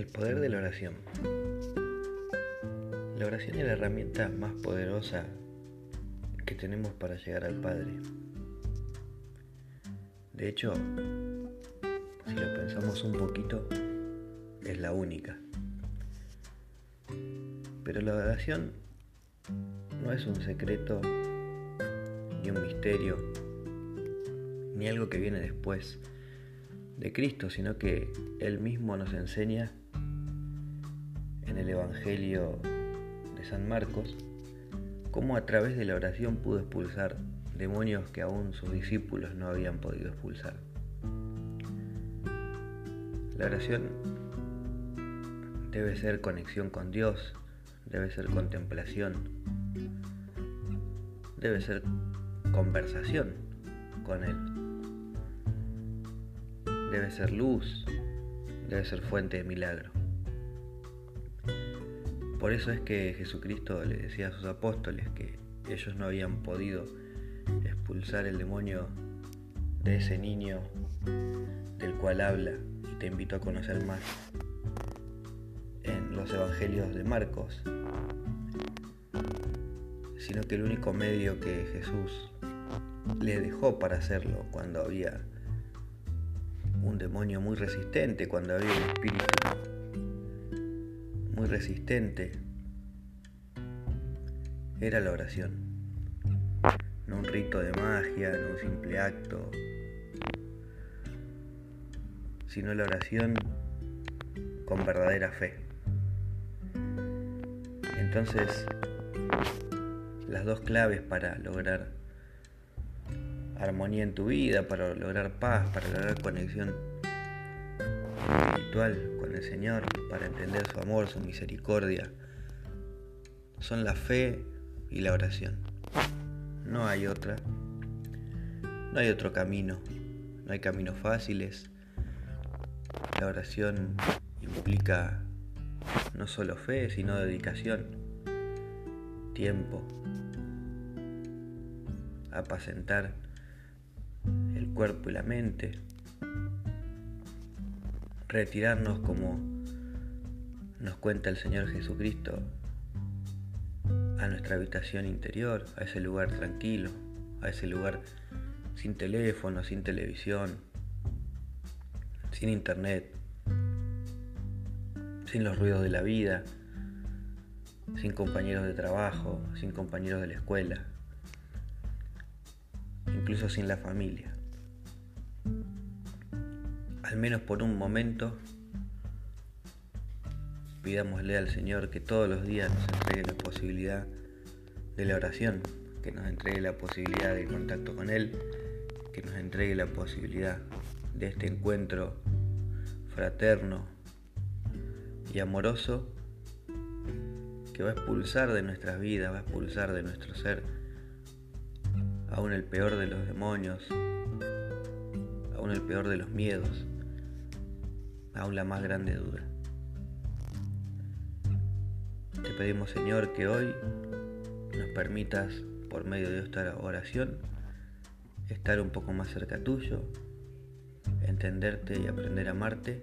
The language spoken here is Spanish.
El poder de la oración. La oración es la herramienta más poderosa que tenemos para llegar al Padre. De hecho, si lo pensamos un poquito, es la única. Pero la oración no es un secreto, ni un misterio, ni algo que viene después de Cristo, sino que Él mismo nos enseña en el Evangelio de San Marcos cómo a través de la oración pudo expulsar demonios que aún sus discípulos no habían podido expulsar. La oración debe ser conexión con Dios, debe ser contemplación, debe ser conversación con Él, debe ser luz, debe ser fuente de milagro. Por eso es que Jesucristo le decía a sus apóstoles que ellos no habían podido expulsar el demonio de ese niño del cual habla y te invito a conocer más en los evangelios de Marcos, sino que el único medio que Jesús le dejó para hacerlo cuando había un demonio muy resistente, cuando había un espíritu muy resistente, era la oración no un rito de magia, no un simple acto, sino la oración con verdadera fe. Entonces, las dos claves para lograr armonía en tu vida, para lograr paz, para lograr conexión espiritual con el Señor, para entender su amor, su misericordia, son la fe y la oración. No hay otra. No hay otro camino. No hay caminos fáciles. La oración implica no solo fe, sino dedicación, tiempo, apacentar el cuerpo y la mente, retirarnos como nos cuenta el Señor Jesucristo a nuestra habitación interior, a ese lugar tranquilo, a ese lugar sin teléfono, sin televisión, sin internet, sin los ruidos de la vida, sin compañeros de trabajo, sin compañeros de la escuela, incluso sin la familia. Al menos por un momento Pidámosle al Señor que todos los días nos entregue la posibilidad de la oración, que nos entregue la posibilidad del contacto con Él, que nos entregue la posibilidad de este encuentro fraterno y amoroso que va a expulsar de nuestras vidas, va a expulsar de nuestro ser aún el peor de los demonios, aún el peor de los miedos, aún la más grande duda. Te pedimos Señor que hoy nos permitas, por medio de esta oración, estar un poco más cerca tuyo, entenderte y aprender a amarte